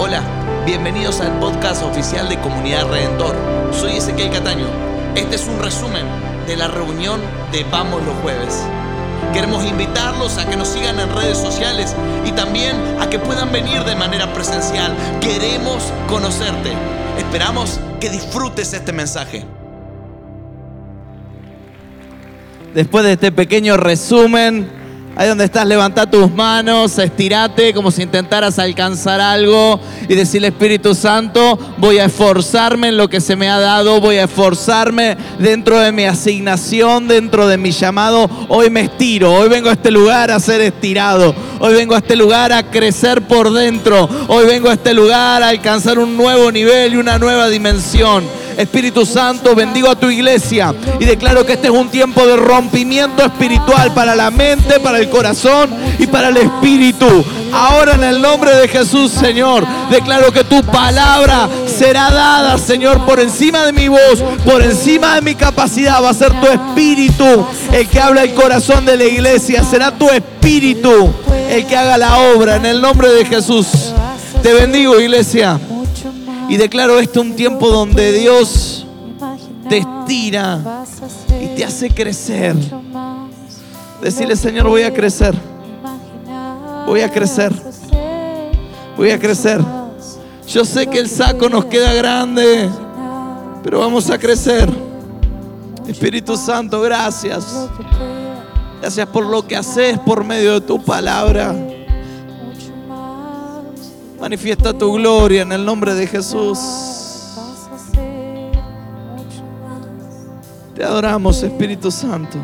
Hola, bienvenidos al podcast oficial de Comunidad Redentor. Soy Ezequiel Cataño. Este es un resumen de la reunión de Vamos los Jueves. Queremos invitarlos a que nos sigan en redes sociales y también a que puedan venir de manera presencial. Queremos conocerte. Esperamos que disfrutes este mensaje. Después de este pequeño resumen, ahí donde estás, levanta tus manos, estirate como si intentaras alcanzar algo y decirle Espíritu Santo, voy a esforzarme en lo que se me ha dado, voy a esforzarme dentro de mi asignación, dentro de mi llamado. Hoy me estiro, hoy vengo a este lugar a ser estirado, hoy vengo a este lugar a crecer por dentro, hoy vengo a este lugar a alcanzar un nuevo nivel y una nueva dimensión. Espíritu Santo, bendigo a tu iglesia y declaro que este es un tiempo de rompimiento espiritual para la mente, para el corazón y para el espíritu. Ahora en el nombre de Jesús, Señor, declaro que tu palabra será dada, Señor, por encima de mi voz, por encima de mi capacidad. Va a ser tu espíritu el que habla el corazón de la iglesia. Será tu espíritu el que haga la obra en el nombre de Jesús. Te bendigo, iglesia. Y declaro esto un tiempo donde Dios te estira y te hace crecer. Decirle, Señor, voy a crecer. Voy a crecer. Voy a crecer. Yo sé que el saco nos queda grande, pero vamos a crecer. Espíritu Santo, gracias. Gracias por lo que haces por medio de tu palabra. Manifiesta tu gloria en el nombre de Jesús. Te adoramos, Espíritu Santo.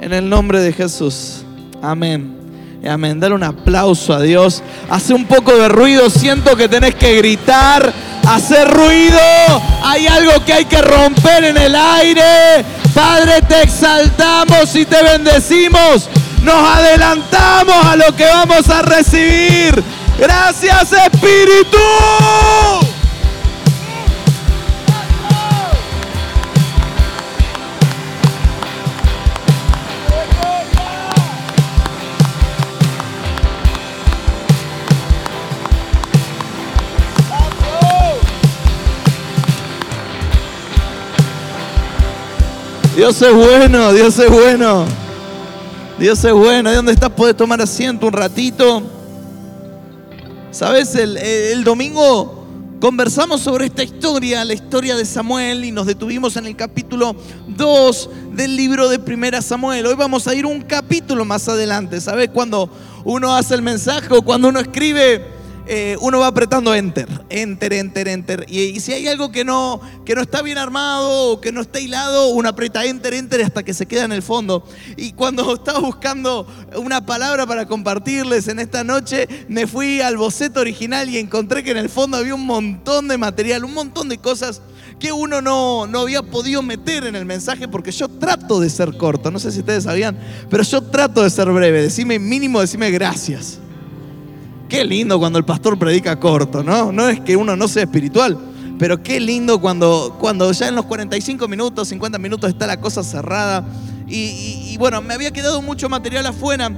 En el nombre de Jesús. Amén. Y amén. Dale un aplauso a Dios. Hace un poco de ruido. Siento que tenés que gritar. Hacer ruido. Hay algo que hay que romper en el aire. Padre, te exaltamos y te bendecimos nos adelantamos a lo que vamos a recibir. Gracias Espíritu. Dios es bueno, Dios es bueno. Dios es bueno. ¿De dónde estás? Puedes tomar asiento un ratito. Sabes, el, el, domingo conversamos sobre esta historia, la historia de Samuel, y nos detuvimos en el capítulo 2 del libro de Primera Samuel. Hoy vamos a ir un capítulo más adelante. ¿Sabes? Cuando uno hace el mensaje o cuando uno escribe eh, uno va apretando enter, enter, enter, enter. Y, si hay algo que no, que no está bien armado o que no está hilado, uno aprieta enter, enter hasta que se queda en el fondo. Y cuando estaba buscando una palabra para compartirles en esta noche, me fui al boceto original y encontré que en el fondo había un montón de material, un montón de cosas que uno no, no había podido meter en el mensaje porque yo trato de ser corto, no sé si ustedes sabían, pero yo trato de ser breve, decime mínimo, decime gracias. Qué lindo cuando el pastor predica corto, ¿no? No es que uno no sea espiritual, pero qué lindo cuando, cuando ya en los 45 minutos, 50 minutos está la cosa cerrada. Y, bueno, me había quedado mucho material afuera.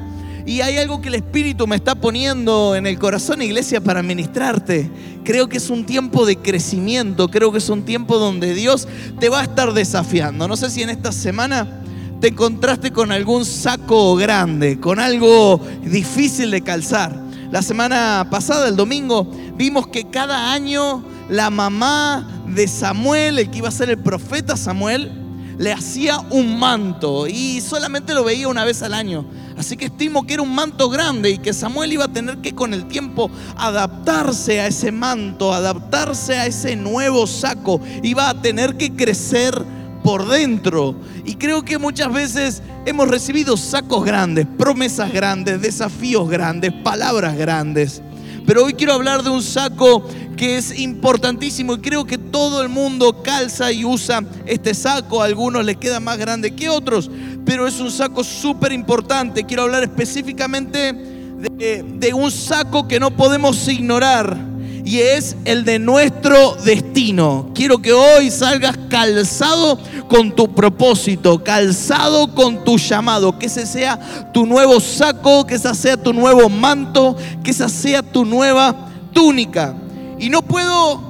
Y hay algo que el Espíritu me está poniendo en el corazón, iglesia, para ministrarte. Creo que es un tiempo de crecimiento, creo que es un tiempo donde Dios te va a estar desafiando. No sé si en esta semana te encontraste con algún saco grande, con algo difícil de calzar. La semana pasada, el domingo, vimos que cada año la mamá de Samuel, el que iba a ser el profeta Samuel, le hacía un manto y solamente lo veía una vez al año. Así que estimo que era un manto grande y que Samuel iba a tener que con el tiempo adaptarse a ese manto, adaptarse a ese nuevo saco. Iba a tener que crecer por dentro. Y creo que muchas veces hemos recibido sacos grandes, promesas grandes, desafíos grandes, palabras grandes. Pero hoy quiero hablar de un saco que es importantísimo y creo que todo el mundo calza y usa este saco. A algunos les queda más grande que otros, pero es un saco súper importante. Quiero hablar específicamente de, de un saco que no podemos ignorar y es el de nuestro destino. Quiero que hoy salgas calzado con tu propósito, calzado con tu llamado. Que ese sea tu nuevo saco, que ese sea tu nuevo manto, que esa sea tu nueva túnica. Y no puedo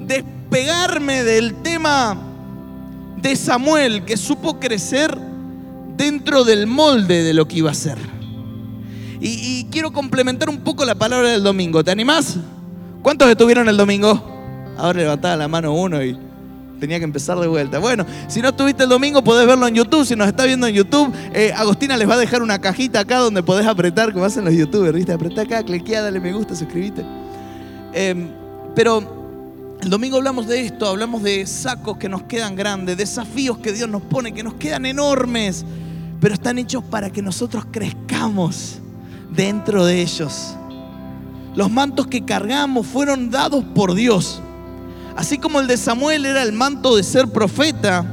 despegarme del tema de Samuel, que supo crecer dentro del molde de lo que iba a ser. Y, quiero complementar un poco la palabra del domingo. ¿Te animás? ¿Cuántos estuvieron el domingo? Ahora levantaba la mano uno y tenía que empezar de vuelta. Bueno, si no estuviste el domingo, podés verlo en YouTube. Si nos está viendo en YouTube, eh, Agostina les va a dejar una cajita acá donde podés apretar, como hacen los youtubers, ¿viste? Apretá acá, cliquea, dale me gusta, suscríbete. Em, pero el domingo hablamos de esto, hablamos de sacos que nos quedan grandes, desafíos que Dios nos pone, que nos quedan enormes pero están hechos para que nosotros crezcamos dentro de ellos. Los mantos que cargamos fueron dados por Dios. Así como el de Samuel era el manto de ser profeta,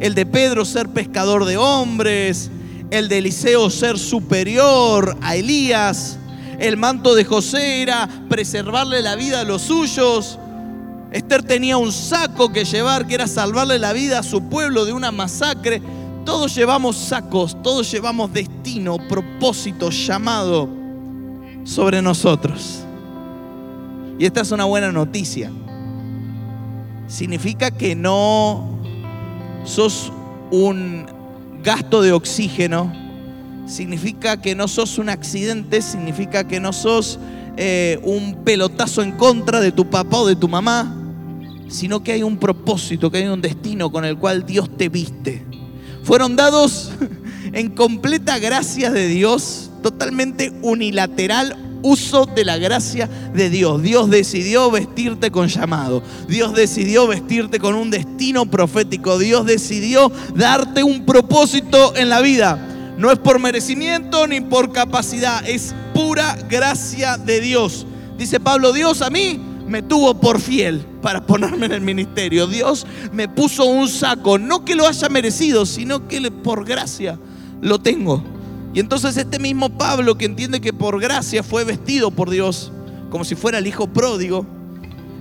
el de Pedro ser pescador de hombres, el de Eliseo ser superior a Elías, el manto de José era preservarle la vida a los suyos. Esther tenía un saco que llevar que era salvarle la vida a su pueblo de una masacre. Todos llevamos sacos, todos llevamos destino, propósito, llamado sobre nosotros. Y esta es una buena noticia. Significa que no sos un gasto de oxígeno, significa que no sos un accidente, significa que no sos eh, un pelotazo en contra de tu papá o de tu mamá, sino que hay un propósito, que hay un destino con el cual Dios te viste. Fueron dados en completa gracia de Dios, totalmente unilateral uso de la gracia de Dios. Dios decidió vestirte con llamado. Dios decidió vestirte con un destino profético. Dios decidió darte un propósito en la vida. No es por merecimiento ni por capacidad, es pura gracia de Dios. Dice Pablo, Dios a mí me tuvo por fiel para ponerme en el ministerio. Dios me puso un saco, no que lo haya merecido, sino que por gracia lo tengo. Y entonces este mismo Pablo que entiende que por gracia fue vestido por Dios, como si fuera el hijo pródigo,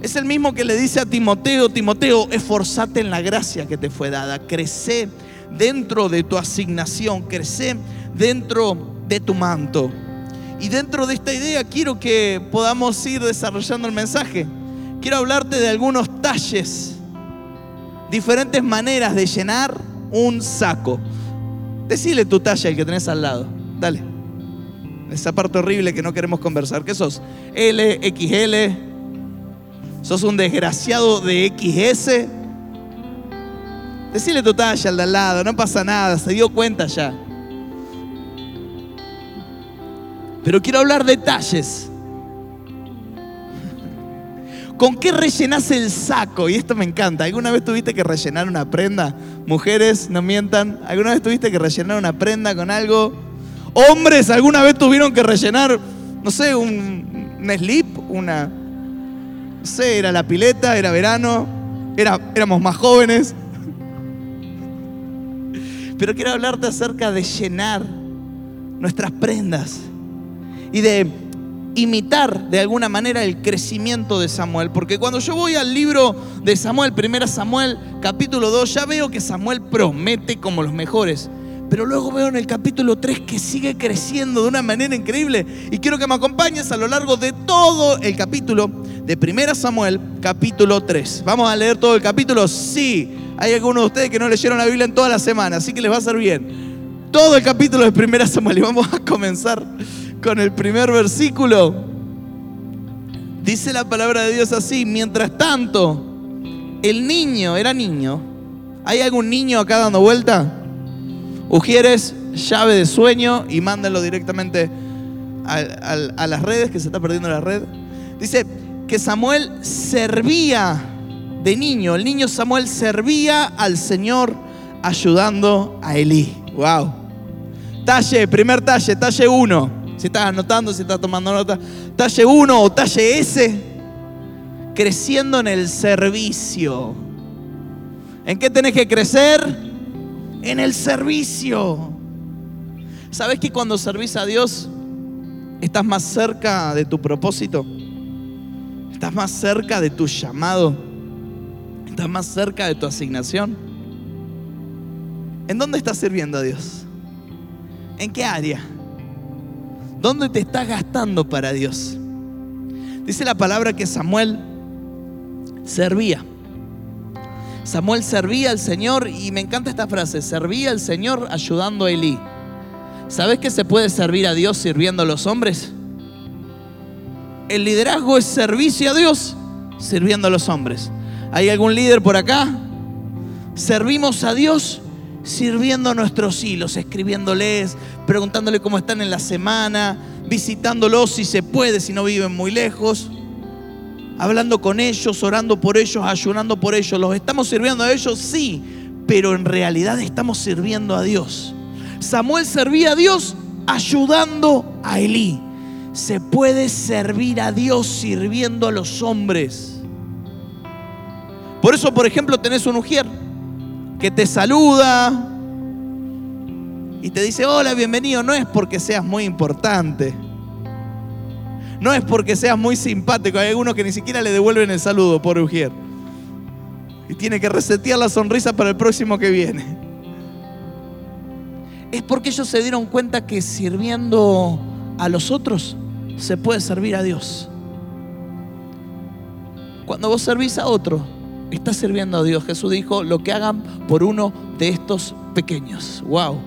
es el mismo que le dice a Timoteo, Timoteo, esforzate en la gracia que te fue dada, crece dentro de tu asignación, crece dentro de tu manto. Y dentro de esta idea quiero que podamos ir desarrollando el mensaje. Quiero hablarte de algunos talles, diferentes maneras de llenar un saco. Decile tu talla al que tenés al lado. Dale. Esa parte horrible que no queremos conversar. ¿Qué sos? L, XL. ¿Sos un desgraciado de XS? Decile tu talla al de al lado, no pasa nada, se dio cuenta ya. Pero quiero hablar detalles. ¿Con qué rellenas el saco? Y esto me encanta. ¿Alguna vez tuviste que rellenar una prenda? Mujeres, no mientan. ¿Alguna vez tuviste que rellenar una prenda con algo? Hombres, ¿alguna vez tuvieron que rellenar, no sé, un, slip? Una, no sé, era la pileta, era verano, era, éramos más jóvenes. Pero quiero hablarte acerca de llenar nuestras prendas y de imitar de alguna manera el crecimiento de Samuel. Porque cuando yo voy al libro de Samuel, primera Samuel, capítulo 2, ya veo que Samuel promete como los mejores. Pero luego veo en el capítulo 3 que sigue creciendo de una manera increíble. Y quiero que me acompañes a lo largo de todo el capítulo de Primera Samuel, capítulo 3. ¿Vamos a leer todo el capítulo? Sí. Hay algunos de ustedes que no leyeron la Biblia en toda la semana, así que les va a ser bien. Todo el capítulo de Primera Samuel. Y vamos a comenzar con el primer versículo. Dice la palabra de Dios así, mientras tanto, el niño, era niño. ¿Hay algún niño acá dando vuelta? Ujieres, llave de sueño y mándenlo directamente a, las redes, que se está perdiendo la red. Dice que Samuel servía de niño. El niño Samuel servía al Señor ayudando a Elí. Wow. Talle, primer talle, talle 1. Si estás anotando, si estás tomando nota, talle 1 o talle S, creciendo en el servicio. ¿En qué tenés que crecer? En el servicio. ¿Sabes que cuando servís a Dios estás más cerca de tu propósito? Estás más cerca de tu llamado. Estás más cerca de tu asignación. ¿En dónde estás sirviendo a Dios? ¿En qué área? ¿Dónde te estás gastando para Dios? Dice la palabra que Samuel servía. Samuel servía al Señor y me encanta esta frase, servía al Señor ayudando a Elí. ¿Sabes que se puede servir a Dios sirviendo a los hombres? El liderazgo es servicio a Dios sirviendo a los hombres. ¿Hay algún líder por acá? Servimos a Dios sirviendo a nuestros hilos, escribiéndoles, preguntándole cómo están en la semana, visitándolos si se puede, si no viven muy lejos, hablando con ellos, orando por ellos, ayunando por ellos. ¿Los estamos sirviendo a ellos? Sí, pero en realidad estamos sirviendo a Dios. Samuel servía a Dios ayudando a Elí. Se puede servir a Dios sirviendo a los hombres. Por eso, por ejemplo, tenés un ujier que te saluda y te dice, hola, bienvenido. No es porque seas muy importante. No es porque seas muy simpático. Hay algunos que ni siquiera le devuelven el saludo, por Ujier. Y tiene que resetear la sonrisa para el próximo que viene. Es porque ellos se dieron cuenta que sirviendo a los otros se puede servir a Dios. Cuando vos servís a otro, estás sirviendo a Dios. Jesús dijo, lo que hagan por uno de estos pequeños. Wow.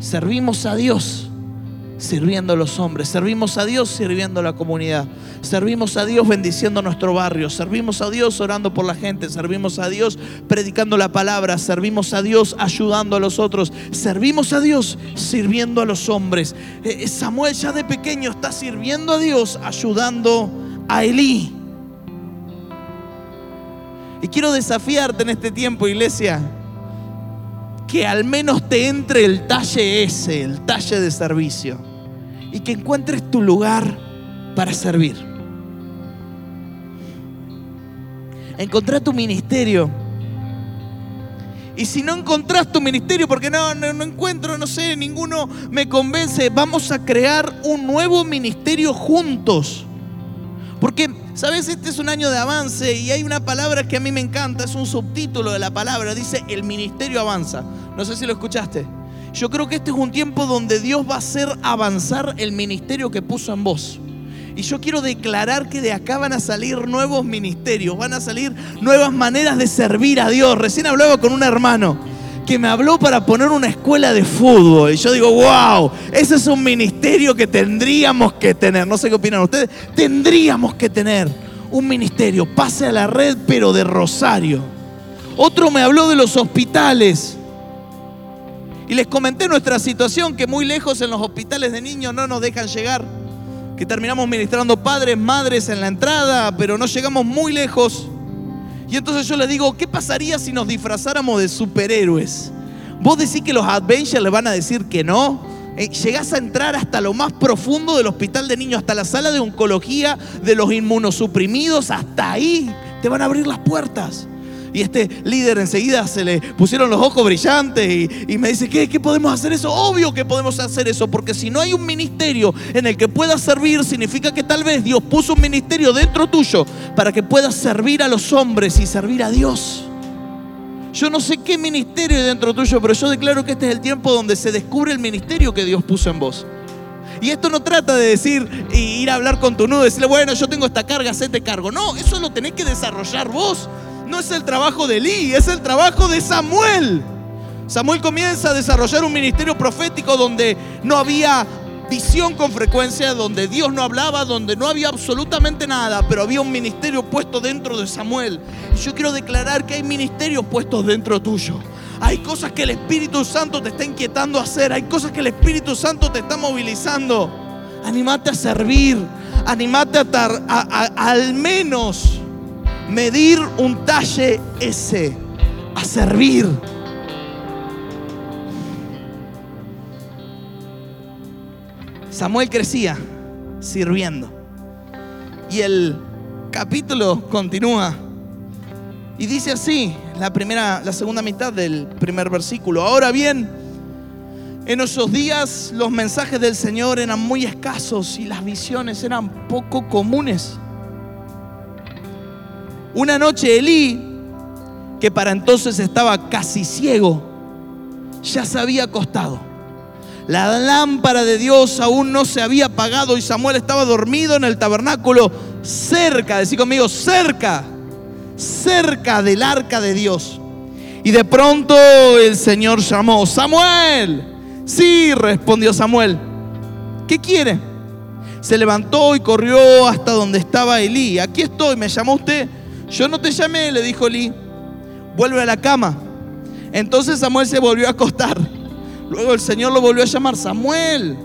Servimos a Dios sirviendo a los hombres, servimos a Dios sirviendo a la comunidad, servimos a Dios bendiciendo nuestro barrio, servimos a Dios orando por la gente, servimos a Dios predicando la palabra, servimos a Dios ayudando a los otros, servimos a Dios sirviendo a los hombres. Eh, Samuel ya de pequeño está sirviendo a Dios ayudando a Elí. Y quiero desafiarte en este tiempo, iglesia, que al menos te entre el talle ese, el talle de servicio, y que encuentres tu lugar para servir. Encontrá tu ministerio. Y si no encontrás tu ministerio, porque no, no, no, encuentro, no sé, ninguno me convence, vamos a crear un nuevo ministerio juntos. Porque, ¿sabes? Este es un año de avance y hay una palabra que a mí me encanta, es un subtítulo de la palabra, dice el ministerio avanza. No sé si lo escuchaste. Yo creo que este es un tiempo donde Dios va a hacer avanzar el ministerio que puso en vos. Y yo quiero declarar que de acá van a salir nuevos ministerios, van a salir nuevas maneras de servir a Dios. Recién hablaba con un hermano que me habló para poner una escuela de fútbol. Y yo digo, wow, ese es un ministerio que tendríamos que tener. No sé qué opinan ustedes. Tendríamos que tener un ministerio. Pase a la red, pero de Rosario. Otro me habló de los hospitales. Y les comenté nuestra situación, que muy lejos en los hospitales de niños no nos dejan llegar. Que terminamos ministrando padres, madres en la entrada, pero no llegamos muy lejos. Y entonces yo les digo, ¿qué pasaría si nos disfrazáramos de superhéroes? ¿Vos decís que los Avengers le van a decir que no? Eh, llegás a entrar hasta lo más profundo del hospital de niños, hasta la sala de oncología de los inmunosuprimidos, hasta ahí te van a abrir las puertas. Y este líder enseguida se le pusieron los ojos brillantes y, me dice, ¿qué, ¿qué podemos hacer eso? Obvio que podemos hacer eso, porque si no hay un ministerio en el que puedas servir, significa que tal vez Dios puso un ministerio dentro tuyo para que puedas servir a los hombres y servir a Dios. Yo no sé qué ministerio hay dentro tuyo, pero yo declaro que este es el tiempo donde se descubre el ministerio que Dios puso en vos. Y esto no trata de decir y ir a hablar con tu nudo, decirle, bueno, yo tengo esta carga, hacete cargo. No, eso lo tenés que desarrollar vos no es el trabajo de Elí, es el trabajo de Samuel. Samuel comienza a desarrollar un ministerio profético donde no había visión con frecuencia, donde Dios no hablaba, donde no había absolutamente nada, pero había un ministerio puesto dentro de Samuel. Yo quiero declarar que hay ministerios puestos dentro tuyo. Hay cosas que el Espíritu Santo te está inquietando a hacer, hay cosas que el Espíritu Santo te está movilizando. Animate a servir, animate a, al menos medir un talle ese, a servir. Samuel crecía sirviendo. Y el capítulo continúa y dice así, la primera la segunda mitad del primer versículo. Ahora bien, en esos días los mensajes del Señor eran muy escasos y las visiones eran poco comunes. Una noche Elí, que para entonces estaba casi ciego, ya se había acostado. La lámpara de Dios aún no se había apagado y Samuel estaba dormido en el tabernáculo cerca, decí conmigo, cerca, cerca del arca de Dios. Y de pronto el Señor llamó, Samuel. Sí, respondió Samuel. ¿Qué quiere? Se levantó y corrió hasta donde estaba Elí. Aquí estoy, me llamó usted. Yo no te llamé, le dijo Elí. Vuelve a la cama. Entonces Samuel se volvió a acostar. Luego el Señor lo volvió a llamar, Samuel.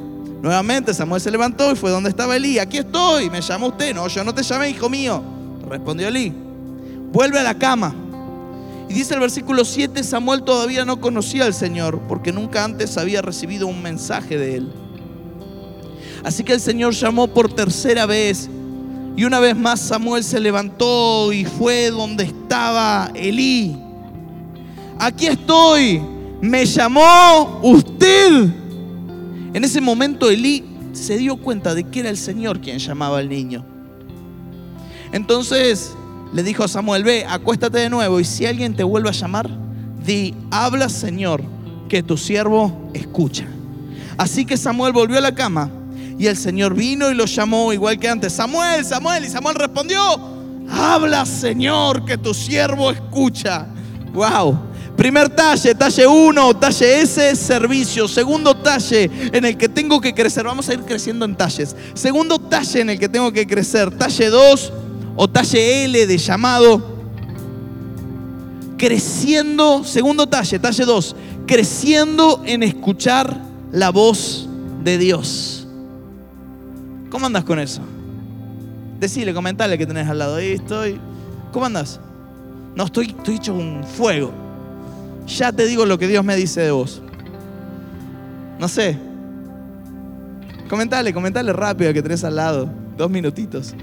Nuevamente Samuel se levantó y fue donde estaba Elí. Aquí estoy, me llamó usted. No, yo no te llamé, hijo mío. Respondió Elí. Vuelve a la cama. Y dice el versículo 7, Samuel todavía no conocía al Señor porque nunca antes había recibido un mensaje de él. Así que el Señor llamó por tercera vez y una vez más Samuel se levantó y fue donde estaba Elí. Aquí estoy, me llamó usted. En ese momento Elí se dio cuenta de que era el Señor quien llamaba al niño. Entonces le dijo a Samuel, ve, acuéstate de nuevo y si alguien te vuelve a llamar, di, habla Señor, que tu siervo escucha. Así que Samuel volvió a la cama y el Señor vino y lo llamó igual que antes, Samuel, Samuel, y Samuel respondió, habla Señor, que tu siervo escucha. Wow. Primer talle, talle 1, talle S, servicio. Segundo talle en el que tengo que crecer. Vamos a ir creciendo en talles. Segundo talle en el que tengo que crecer. Talle 2 o talle L de llamado. Creciendo, segundo talle, talle 2. Creciendo en escuchar la voz de Dios. ¿Cómo andas con eso? Decile, comentale que tenés al lado. Ahí estoy. ¿Cómo andas? No, estoy, estoy hecho un fuego ya te digo lo que Dios me dice de vos. No sé. Comentale, comentale rápido que tenés al lado. Dos minutitos.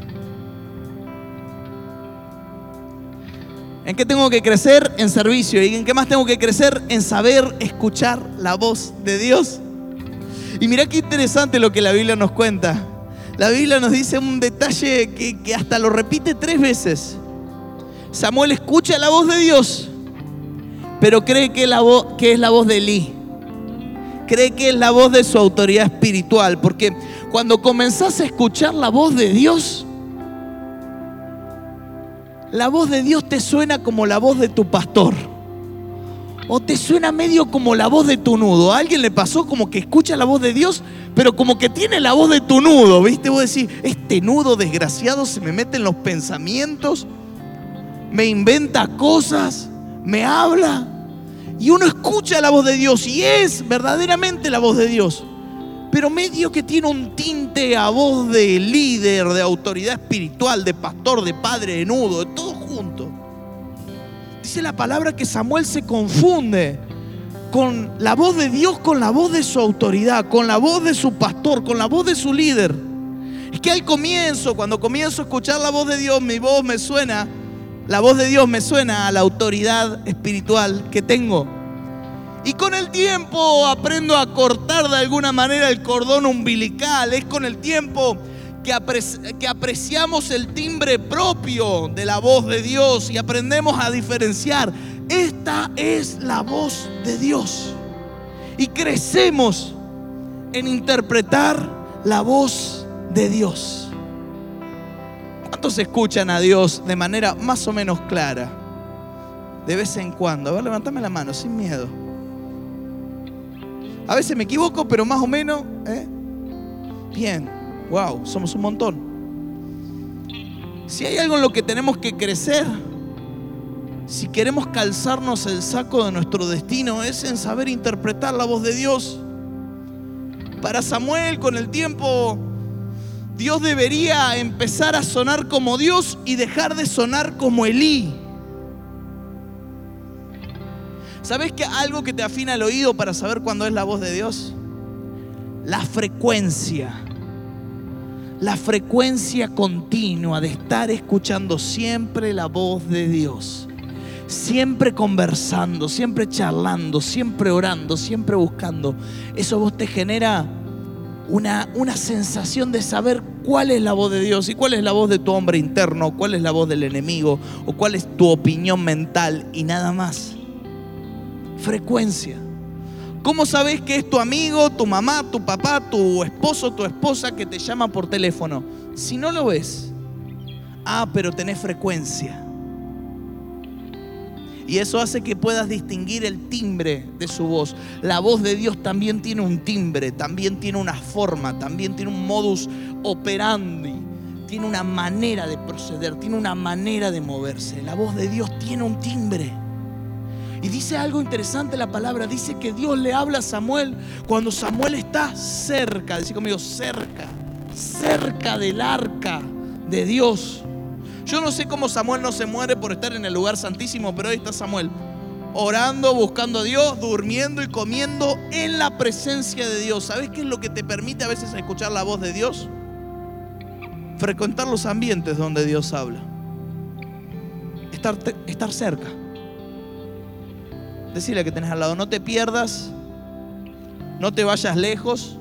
¿En qué tengo que crecer? En servicio. ¿Y en qué más tengo que crecer? En saber escuchar la voz de Dios. Y mira qué interesante lo que la Biblia nos cuenta. La Biblia nos dice un detalle que, hasta lo repite tres veces. Samuel escucha la voz de Dios pero cree que es la voz de Elí. Cree que es la voz de su autoridad espiritual, porque cuando comenzás a escuchar la voz de Dios, la voz de Dios te suena como la voz de tu pastor. O te suena medio como la voz de tu nudo. ¿A alguien le pasó como que escucha la voz de Dios, pero como que tiene la voz de tu nudo? ¿Viste? Vos decís, este nudo desgraciado se me mete en los pensamientos, me inventa cosas, me habla. Y uno escucha la voz de Dios y es verdaderamente la voz de Dios. Pero medio que tiene un tinte a voz de líder, de autoridad espiritual, de pastor, de padre, de nudo, de todo. Dice la palabra que Samuel se confunde con la voz de Dios, con la voz de su autoridad, con la voz de su pastor, con la voz de su líder. Es que al comienzo, cuando comienzo a escuchar la voz de Dios, mi voz me suena la voz de Dios me suena a la autoridad espiritual que tengo. Y con el tiempo aprendo a cortar de alguna manera el cordón umbilical. Es con el tiempo que, apreciamos el timbre propio de la voz de Dios y aprendemos a diferenciar. Esta es la voz de Dios. Y crecemos en interpretar la voz de Dios. ¿Cuántos escuchan a Dios de manera más o menos clara? De vez en cuando. A ver, levantame la mano, sin miedo. A veces me equivoco, pero más o menos. ¿eh? Bien, wow, somos un montón. Si hay algo en lo que tenemos que crecer, si queremos calzarnos el saco de nuestro destino, es en saber interpretar la voz de Dios. Para Samuel, con el tiempo, Dios debería empezar a sonar como Dios y dejar de sonar como Elí. ¿Sabes que algo que te afina el oído para saber cuándo es la voz de Dios? La frecuencia. La frecuencia continua de estar escuchando siempre la voz de Dios. Siempre conversando, siempre charlando, siempre orando, siempre buscando. Eso vos te genera una, una sensación de saber cuál es la voz de Dios y cuál es la voz de tu hombre interno, cuál es la voz del enemigo o cuál es tu opinión mental y nada más. Frecuencia. ¿Cómo sabes que es tu amigo, tu mamá, tu papá, tu esposo, tu esposa que te llama por teléfono? Si no lo ves, ah, pero tenés frecuencia. Y eso hace que puedas distinguir el timbre de su voz. La voz de Dios también tiene un timbre, también tiene una forma, también tiene un modus operandi, tiene una manera de proceder, tiene una manera de moverse. La voz de Dios tiene un timbre. Y dice algo interesante la palabra, dice que Dios le habla a Samuel cuando Samuel está cerca, dice conmigo, cerca, cerca del arca de Dios. Yo no sé cómo Samuel no se muere por estar en el lugar santísimo, pero ahí está Samuel, orando, buscando a Dios, durmiendo y comiendo en la presencia de Dios. ¿Sabes qué es lo que te permite a veces escuchar la voz de Dios? Frecuentar los ambientes donde Dios habla. Estar, estar cerca. Decirle que tenés al lado, no te pierdas, no te vayas lejos,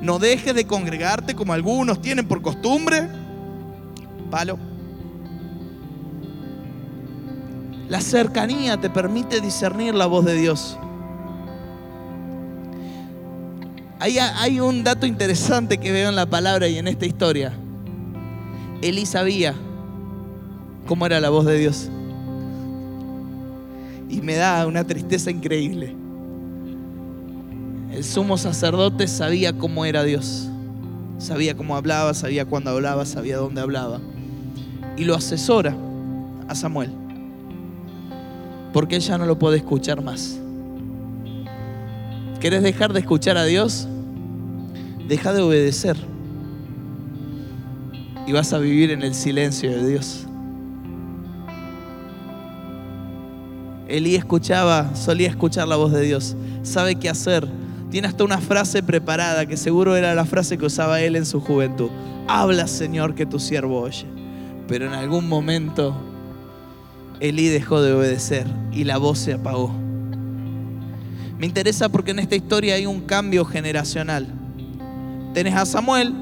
no dejes de congregarte como algunos tienen por costumbre. Palo. La cercanía te permite discernir la voz de Dios. Hay, hay, un dato interesante que veo en la palabra y en esta historia. Elí sabía cómo era la voz de Dios y me da una tristeza increíble. El sumo sacerdote sabía cómo era Dios, sabía cómo hablaba, sabía cuándo hablaba, sabía dónde hablaba. Y lo asesora a Samuel, porque ella no lo puede escuchar más. ¿Querés dejar de escuchar a Dios? Deja de obedecer. Y vas a vivir en el silencio de Dios. Elí escuchaba, solía escuchar la voz de Dios, sabe qué hacer. Tiene hasta una frase preparada que seguro era la frase que usaba él en su juventud. Habla, Señor, que tu siervo oye. Pero en algún momento Elí dejó de obedecer y la voz se apagó. Me interesa porque en esta historia hay un cambio generacional. Tenés a Samuel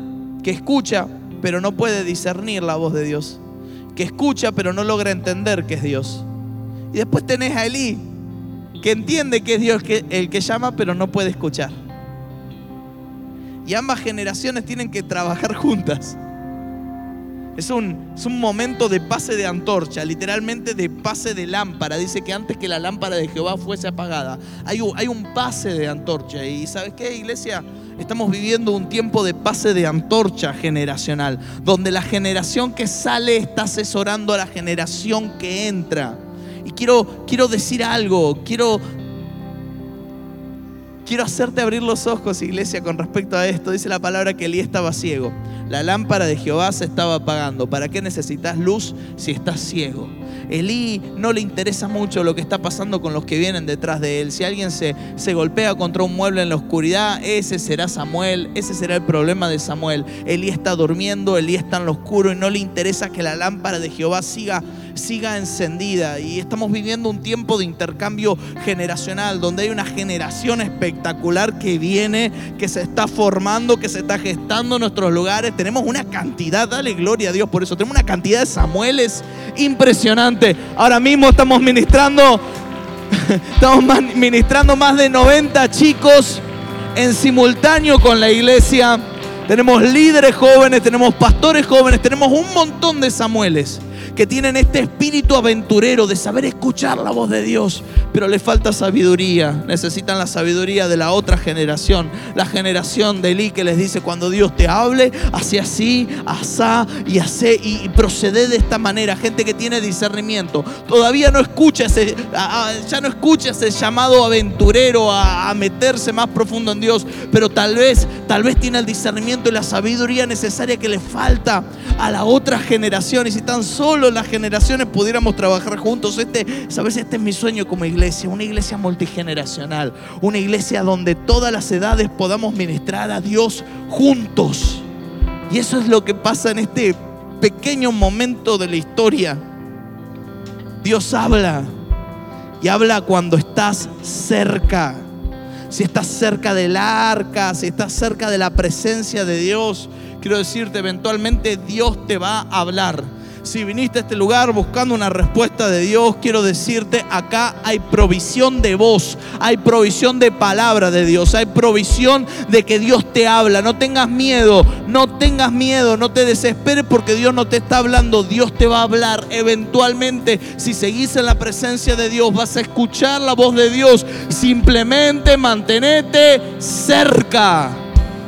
que escucha, pero no puede discernir la voz de Dios. Que escucha, pero no logra entender que es Dios. Y después tenés a Elí, que entiende que es Dios el que llama, pero no puede escuchar. Y ambas generaciones tienen que trabajar juntas. Es un, es un, momento de pase de antorcha, literalmente de pase de lámpara. Dice que antes que la lámpara de Jehová fuese apagada, hay un, hay un pase de antorcha. Y ¿sabes qué, iglesia? Estamos viviendo un tiempo de pase de antorcha generacional, donde la generación que sale está asesorando a la generación que entra. Y quiero, quiero decir algo, quiero, quiero hacerte abrir los ojos, iglesia, con respecto a esto. Dice la palabra que Elí estaba ciego. La lámpara de Jehová se estaba apagando. ¿Para qué necesitas luz si estás ciego? Elí no le interesa mucho lo que está pasando con los que vienen detrás de él. Si alguien se, se golpea contra un mueble en la oscuridad, ese será Samuel, ese será el problema de Samuel. Elí está durmiendo, Elí está en lo oscuro y no le interesa que la lámpara de Jehová siga siga encendida. Y estamos viviendo un tiempo de intercambio generacional, donde hay una generación espectacular que viene, que se está formando, que se está gestando en nuestros lugares. Tenemos una cantidad, dale gloria a Dios por eso, tenemos una cantidad de Samueles impresionante. Ahora mismo estamos ministrando, estamos ministrando más de 90 chicos en simultáneo con la iglesia. Tenemos líderes jóvenes, tenemos pastores jóvenes, tenemos un montón de Samueles que tienen este espíritu aventurero de saber escuchar la voz de Dios, pero les falta sabiduría. Necesitan la sabiduría de la otra generación, la generación de Elí que les dice cuando Dios te hable, hace así, asá y hace y procede de esta manera. Gente que tiene discernimiento, todavía no escucha ese, ya no escucha ese llamado aventurero a, a meterse más profundo en Dios, pero tal vez, tal vez tiene el discernimiento y la sabiduría necesaria que le falta a la otra generación. Y si tan solo las generaciones pudiéramos trabajar juntos. Este, sabes, este es mi sueño como iglesia, una iglesia multigeneracional, una iglesia donde todas las edades podamos ministrar a Dios juntos. Y eso es lo que pasa en este pequeño momento de la historia. Dios habla y habla cuando estás cerca. Si estás cerca del arca, si estás cerca de la presencia de Dios, quiero decirte, eventualmente Dios te va a hablar Si viniste a este lugar buscando una respuesta de Dios, quiero decirte, acá hay provisión de voz, hay provisión de palabra de Dios, hay provisión de que Dios te habla. No tengas miedo, no tengas miedo, no te desesperes porque Dios no te está hablando, Dios te va a hablar. Eventualmente, si seguís en la presencia de Dios, vas a escuchar la voz de Dios. Simplemente mantenete cerca.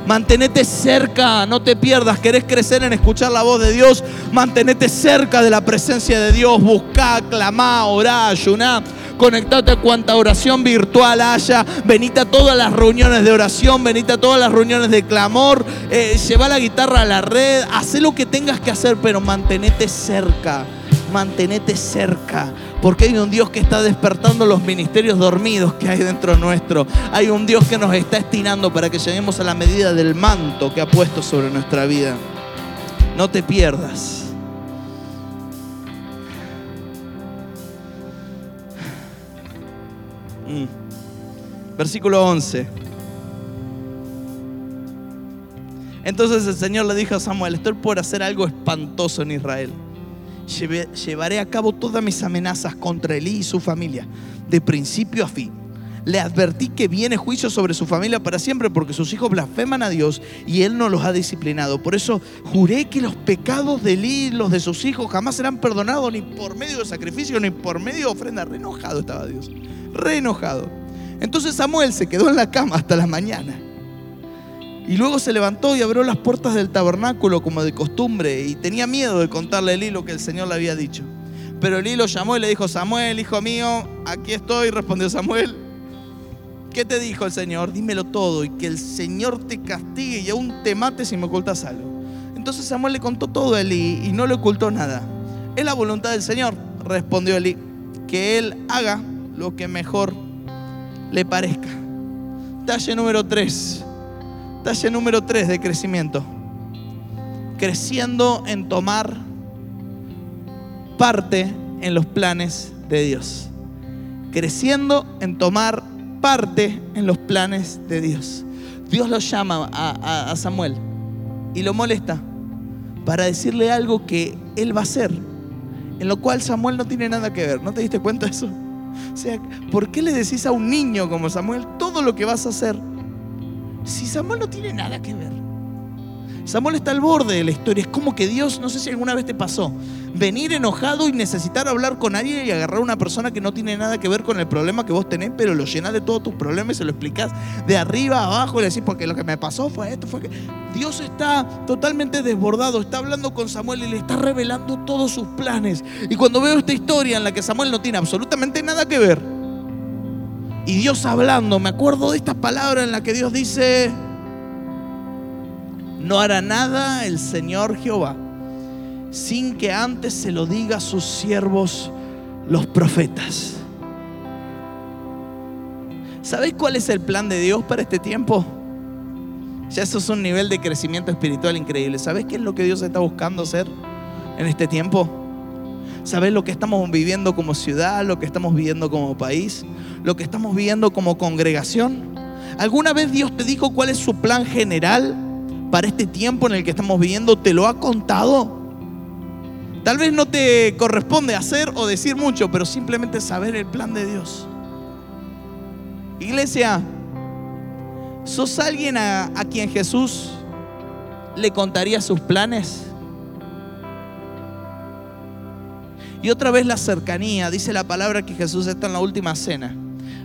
Mantenete cerca, no te pierdas. ¿Querés crecer en escuchar la voz de Dios? Mantenete cerca de la presencia de Dios. Buscá, clamá, orá, ayuná. Conectate a cuanta oración virtual haya. Venite a todas las reuniones de oración. Venite a todas las reuniones de clamor. Eh, lleva la guitarra a la red. Haz lo que tengas que hacer, pero mantenete cerca mantenete cerca, porque hay un Dios que está despertando los ministerios dormidos que hay dentro nuestro. Hay un Dios que nos está estirando para que lleguemos a la medida del manto que ha puesto sobre nuestra vida. No te pierdas. Mm. Versículo 11. Entonces el Señor le dijo a Samuel, estoy por hacer algo espantoso en Israel llevaré a cabo todas mis amenazas contra Elí y su familia, de principio a fin. Le advertí que viene juicio sobre su familia para siempre porque sus hijos blasfeman a Dios y Él no los ha disciplinado. Por eso juré que los pecados de Elí y los de sus hijos jamás serán perdonados ni por medio de sacrificio ni por medio de ofrenda. Re enojado estaba Dios, re enojado. Entonces Samuel se quedó en la cama hasta la mañana. Y luego se levantó y abrió las puertas del tabernáculo como de costumbre y tenía miedo de contarle a Elí lo que el Señor le había dicho. Pero Elí lo llamó y le dijo, Samuel, hijo mío, aquí estoy, respondió Samuel. ¿Qué te dijo el Señor? Dímelo todo y que el Señor te castigue y aún te mate si me ocultas algo. Entonces Samuel le contó todo a Elí y no le ocultó nada. Es la voluntad del Señor, respondió Elí, que él haga lo que mejor le parezca. Talle número 3 Talla número 3 de crecimiento. Creciendo en tomar parte en los planes de Dios. Creciendo en tomar parte en los planes de Dios. Dios lo llama a, a Samuel y lo molesta para decirle algo que él va a hacer, en lo cual Samuel no tiene nada que ver. ¿No te diste cuenta de eso? O sea, ¿por qué le decís a un niño como Samuel todo lo que vas a hacer? Si Samuel no tiene nada que ver. Samuel está al borde de la historia. Es como que Dios, no sé si alguna vez te pasó, venir enojado y necesitar hablar con alguien y agarrar a una persona que no tiene nada que ver con el problema que vos tenés, pero lo llenas de todos tus problemas y se lo explicás de arriba a abajo y le decís, porque lo que me pasó fue esto, fue que. Dios está totalmente desbordado, está hablando con Samuel y le está revelando todos sus planes. Y cuando veo esta historia en la que Samuel no tiene absolutamente nada que ver, y Dios hablando, me acuerdo de esta palabra en la que Dios dice, no hará nada el Señor Jehová sin que antes se lo diga a sus siervos los profetas. ¿Sabéis cuál es el plan de Dios para este tiempo? Ya eso es un nivel de crecimiento espiritual increíble. ¿Sabéis qué es lo que Dios está buscando hacer en este tiempo? ¿Sabéis lo que estamos viviendo como ciudad, lo que estamos viviendo como país? lo que estamos viendo como congregación? ¿Alguna vez Dios te dijo cuál es su plan general para este tiempo en el que estamos viviendo? ¿Te lo ha contado? Tal vez no te corresponde hacer o decir mucho, pero simplemente saber el plan de Dios. Iglesia, ¿sos alguien a, a quien Jesús le contaría sus planes? Y otra vez la cercanía, dice la palabra que Jesús está en la última cena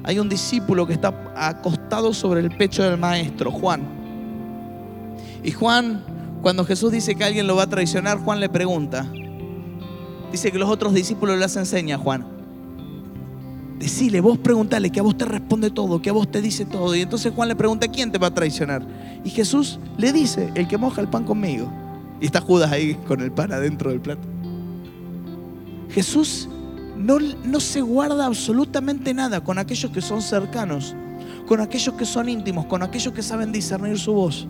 hay un discípulo que está acostado sobre el pecho del maestro, Juan. Y Juan, cuando Jesús dice que alguien lo va a traicionar, Juan le pregunta. Dice que los otros discípulos le hacen seña a Juan. Decile, vos preguntale, que a vos te responde todo, que a vos te dice todo. Y entonces Juan le pregunta, ¿quién te va a traicionar? Y Jesús le dice, el que moja el pan conmigo. Y está Judas ahí con el pan adentro del plato. Jesús no, se guarda absolutamente nada con aquellos que son cercanos, con aquellos que son íntimos, con aquellos que saben discernir su voz.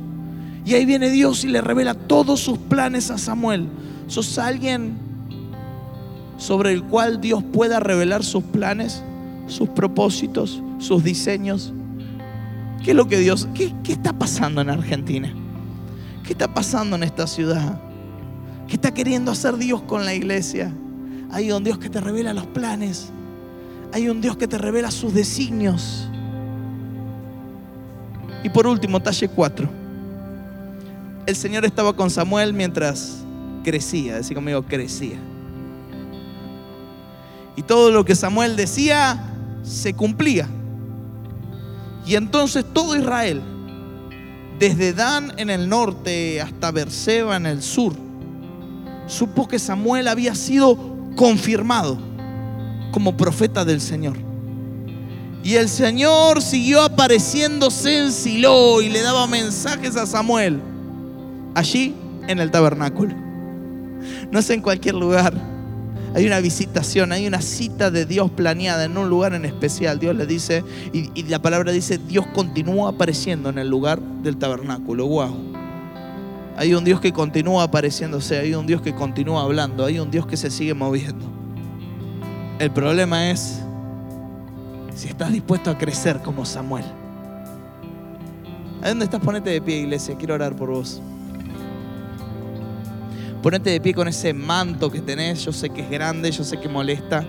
Y ahí viene Dios y le revela todos sus planes a Samuel. ¿Sos alguien sobre el cual Dios pueda revelar sus planes, sus propósitos, sus diseños? ¿Qué es lo que Dios, qué, qué está pasando en Argentina? ¿Qué está pasando en esta ciudad? ¿Qué está queriendo hacer Dios con la iglesia? Hay un Dios que te revela los planes. Hay un Dios que te revela sus designios. Y por último, talle 4. El Señor estaba con Samuel mientras crecía. Decía conmigo, crecía. Y todo lo que Samuel decía se cumplía. Y entonces todo Israel, desde Dan en el norte hasta Berseba en el sur, supo que Samuel había sido confirmado como profeta del Señor. Y el Señor siguió apareciéndose en Silo y le daba mensajes a Samuel allí en el tabernáculo. No es en cualquier lugar. Hay una visitación, hay una cita de Dios planeada en un lugar en especial. Dios le dice, y, la palabra dice, Dios continúa apareciendo en el lugar del tabernáculo. Wow. Hay un Dios que continúa apareciéndose, hay un Dios que continúa hablando, hay un Dios que se sigue moviendo. El problema es si estás dispuesto a crecer como Samuel. ¿A dónde estás? Ponete de pie, iglesia. Quiero orar por vos. Ponete de pie con ese manto que tenés. Yo sé que es grande, yo sé que molesta.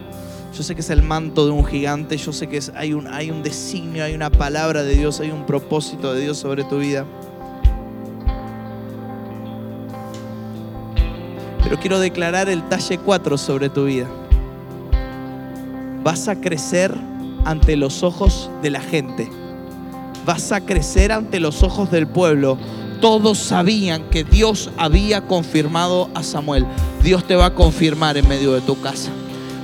Yo sé que es el manto de un gigante. Yo sé que hay, un, hay un designio, hay una palabra de Dios, hay un propósito de Dios sobre tu vida. Pero quiero declarar el talle 4 sobre tu vida. Vas a crecer ante los ojos de la gente. Vas a crecer ante los ojos del pueblo todos sabían que Dios había confirmado a Samuel. Dios te va a confirmar en medio de tu casa.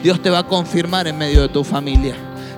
Dios te va a confirmar en medio de tu familia.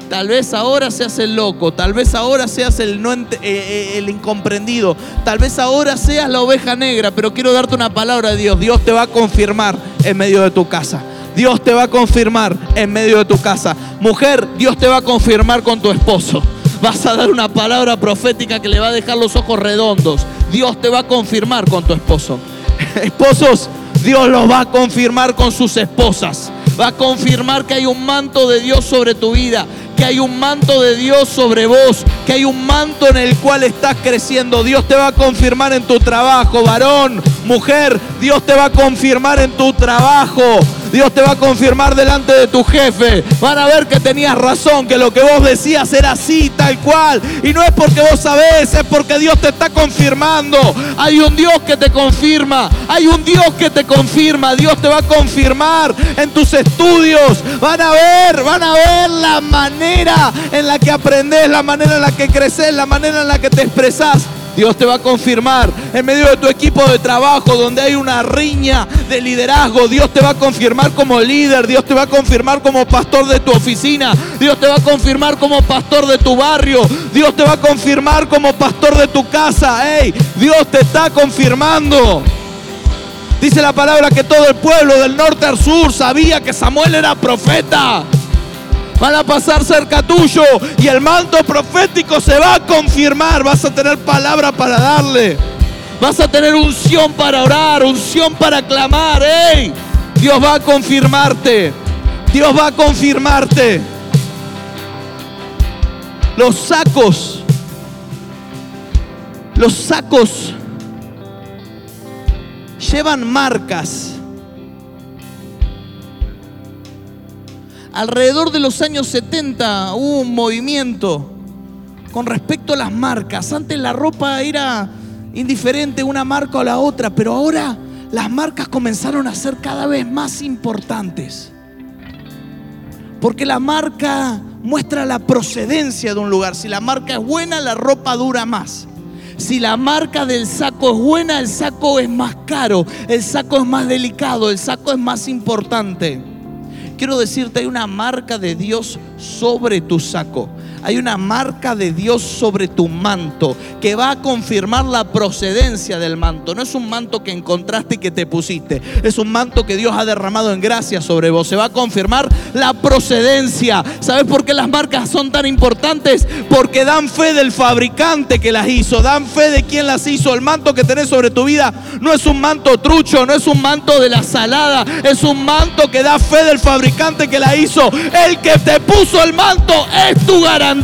Tal vez ahora seas el loco, tal vez ahora seas el, no, eh, eh, el incomprendido, tal vez ahora seas la oveja negra, pero quiero darte una palabra de Dios. Dios te va a confirmar en medio de tu casa. Dios te va a confirmar en medio de tu casa. Mujer, Dios te va a confirmar con tu esposo. Vas a dar una palabra profética que le va a dejar los ojos redondos. Dios te va a confirmar con tu esposo. Esposos, Dios los va a confirmar con sus esposas. Va a confirmar que hay un manto de Dios sobre tu vida, que hay un manto de Dios sobre vos, que hay un manto en el cual estás creciendo. Dios te va a confirmar en tu trabajo, varón, mujer. Dios te va a confirmar en tu trabajo. Dios te va a confirmar delante de tu jefe. Van a ver que tenías razón, que lo que vos decías era así, tal cual. Y no es porque vos sabés, es porque Dios te está confirmando. Hay un Dios que te confirma. Hay un Dios que te confirma. Dios te va a confirmar en tus estudios. Van a ver, van a ver la manera en la que aprendes, la manera en la que creces, la manera en la que te expresas. Dios te va a confirmar en medio de tu equipo de trabajo donde hay una riña de liderazgo. Dios te va a confirmar como líder. Dios te va a confirmar como pastor de tu oficina. Dios te va a confirmar como pastor de tu barrio. Dios te va a confirmar como pastor de tu casa. Dios te está confirmando. Dice la palabra que todo el pueblo del norte al sur sabía que Samuel era profeta van a pasar cerca tuyo y el manto profético se va a confirmar. Vas a tener palabra para darle. Vas a tener unción para orar, unción para clamar. ¡Ey! Dios va a confirmarte. Dios va a confirmarte. Los sacos. Los sacos llevan marcas. Alrededor de los años 70 hubo un movimiento con respecto a las marcas. Antes la ropa era indiferente una marca o la otra, pero ahora las marcas comenzaron a ser cada vez más importantes. Porque la marca muestra la procedencia de un lugar. Si la marca es buena, la ropa dura más. Si la marca del saco es buena, el saco es más caro, el saco es más delicado, el saco es más importante. Quiero decirte, hay una marca de Dios sobre tu saco. Hay una marca de Dios sobre tu manto que va a confirmar la procedencia del manto. No es un manto que encontraste y que te pusiste. Es un manto que Dios ha derramado en gracia sobre vos. Se va a confirmar la procedencia. ¿Sabes por qué las marcas son tan importantes? Porque dan fe del fabricante que las hizo. Dan fe de quien las hizo. El manto que tenés sobre tu vida no es un manto trucho, no es un manto de la salada. Es un manto que da fe del fabricante que la hizo. El que te puso el manto es tu garantía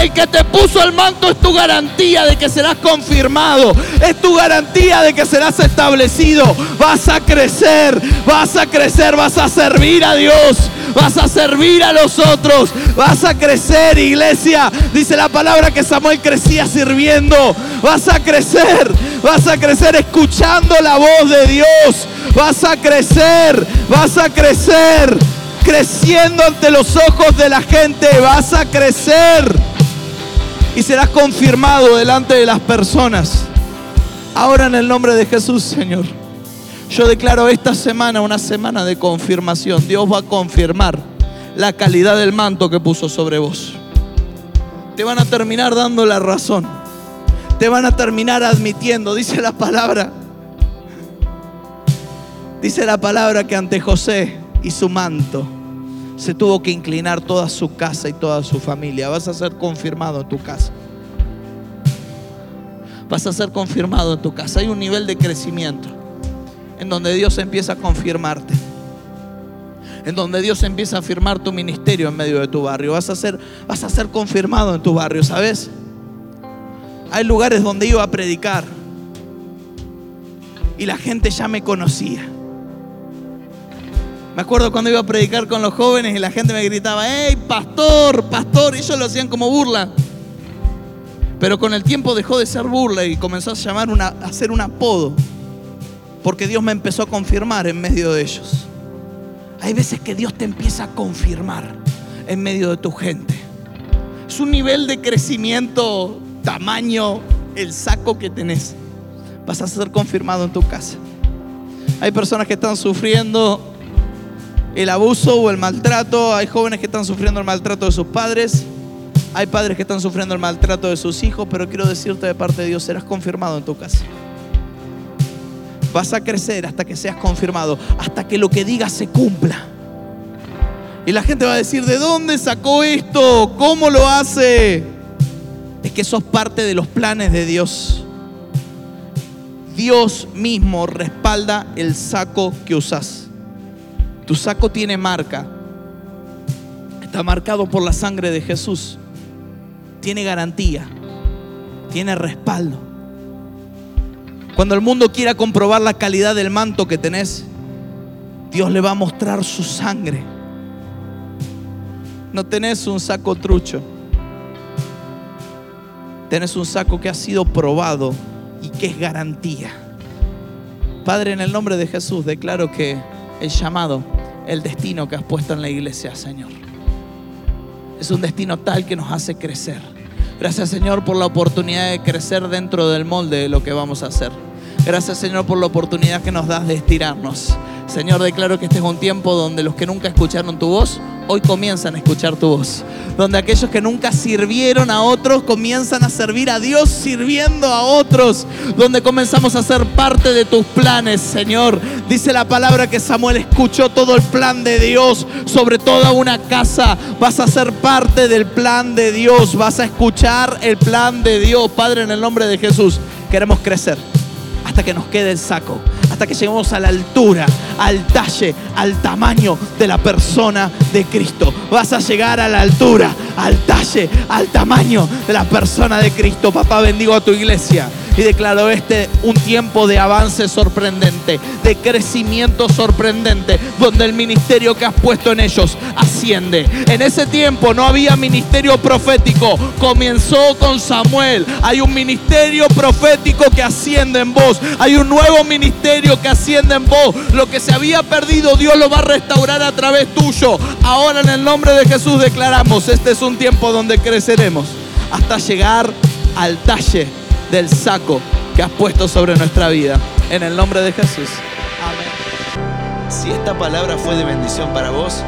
El que te puso el manto es tu garantía de que serás confirmado. Es tu garantía de que serás establecido. Vas a crecer, vas a crecer, vas a servir a Dios. Vas a servir a los otros. Vas a crecer, iglesia. Dice la palabra que Samuel crecía sirviendo. Vas a crecer. Vas a crecer escuchando la voz de Dios. Vas a crecer. Vas a crecer. Creciendo ante los ojos de la gente. Vas a crecer. Y serás confirmado delante de las personas. Ahora en el nombre de Jesús, Señor. Yo declaro esta semana una semana de confirmación. Dios va a confirmar la calidad del manto que puso sobre vos. Te van a terminar dando la razón. Te van a terminar admitiendo, dice la palabra. Dice la palabra que ante José y su manto se tuvo que inclinar toda su casa y toda su familia. Vas a ser confirmado en tu casa. Vas a ser confirmado en tu casa. Hay un nivel de crecimiento en donde Dios empieza a confirmarte. En donde Dios empieza a afirmar tu ministerio en medio de tu barrio. Vas a ser, vas a ser confirmado en tu barrio, ¿sabes? Hay lugares donde iba a predicar y la gente ya me conocía. Me acuerdo cuando iba a predicar con los jóvenes y la gente me gritaba, ¡Hey, pastor, pastor! Y ellos lo hacían como burla. Pero con el tiempo dejó de ser burla y comenzó a, llamar una, a hacer un apodo. Porque Dios me empezó a confirmar en medio de ellos. Hay veces que Dios te empieza a confirmar en medio de tu gente. Es un nivel de crecimiento, tamaño, el saco que tenés. Vas a ser confirmado en tu casa. Hay personas que están sufriendo el abuso o el maltrato. Hay jóvenes que están sufriendo el maltrato de sus padres. Hay padres que están sufriendo el maltrato de sus hijos. Pero quiero decirte de parte de Dios, serás confirmado en tu casa. Vas a crecer hasta que seas confirmado, hasta que lo que digas se cumpla. Y la gente va a decir, ¿de dónde sacó esto? ¿Cómo lo hace? Es que sos parte de los planes de Dios. Dios mismo respalda el saco que usas. Tu saco tiene marca. Está marcado por la sangre de Jesús. Tiene garantía. Tiene respaldo. Cuando el mundo quiera comprobar la calidad del manto que tenés, Dios le va a mostrar su sangre. No tenés un saco trucho. Tenés un saco que ha sido probado y que es garantía. Padre, en el nombre de Jesús declaro que el llamado, el destino que has puesto en la iglesia, Señor, es un destino tal que nos hace crecer. Gracias, Señor, por la oportunidad de crecer dentro del molde de lo que vamos a hacer. Gracias, Señor, por la oportunidad que nos das de estirarnos. Señor, declaro que este es un tiempo donde los que nunca escucharon tu voz, hoy comienzan a escuchar tu voz. Donde aquellos que nunca sirvieron a otros comienzan a servir a Dios sirviendo a otros. Donde comenzamos a ser parte de tus planes, Señor. Dice la palabra que Samuel escuchó todo el plan de Dios sobre toda una casa. Vas a ser parte del plan de Dios. Vas a escuchar el plan de Dios. Padre, en el nombre de Jesús, queremos crecer hasta que nos quede el saco, que lleguemos a la altura, al talle, al tamaño de la persona de Cristo. Vas a llegar a la altura, al talle, al tamaño de la persona de Cristo. Papá, bendigo a tu iglesia y declaro este un tiempo de avance sorprendente, de crecimiento sorprendente, donde el ministerio que has puesto en ellos asciende. En ese tiempo no había ministerio profético, comenzó con Samuel. Hay un ministerio profético que asciende en vos, hay un nuevo ministerio que asciende en vos. Lo que se había perdido, Dios lo va a restaurar a través tuyo. Ahora en el nombre de Jesús declaramos, este es un tiempo donde creceremos hasta llegar al talle del saco que has puesto sobre nuestra vida. En el nombre de Jesús. Amén. Si esta palabra fue de bendición para vos,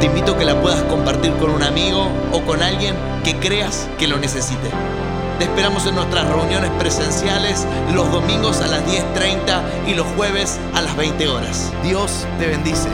te invito a que la puedas compartir con un amigo o con alguien que creas que lo necesite. Te esperamos en nuestras reuniones presenciales los domingos a las 10.30 y los jueves a las 20 horas. Dios te bendice.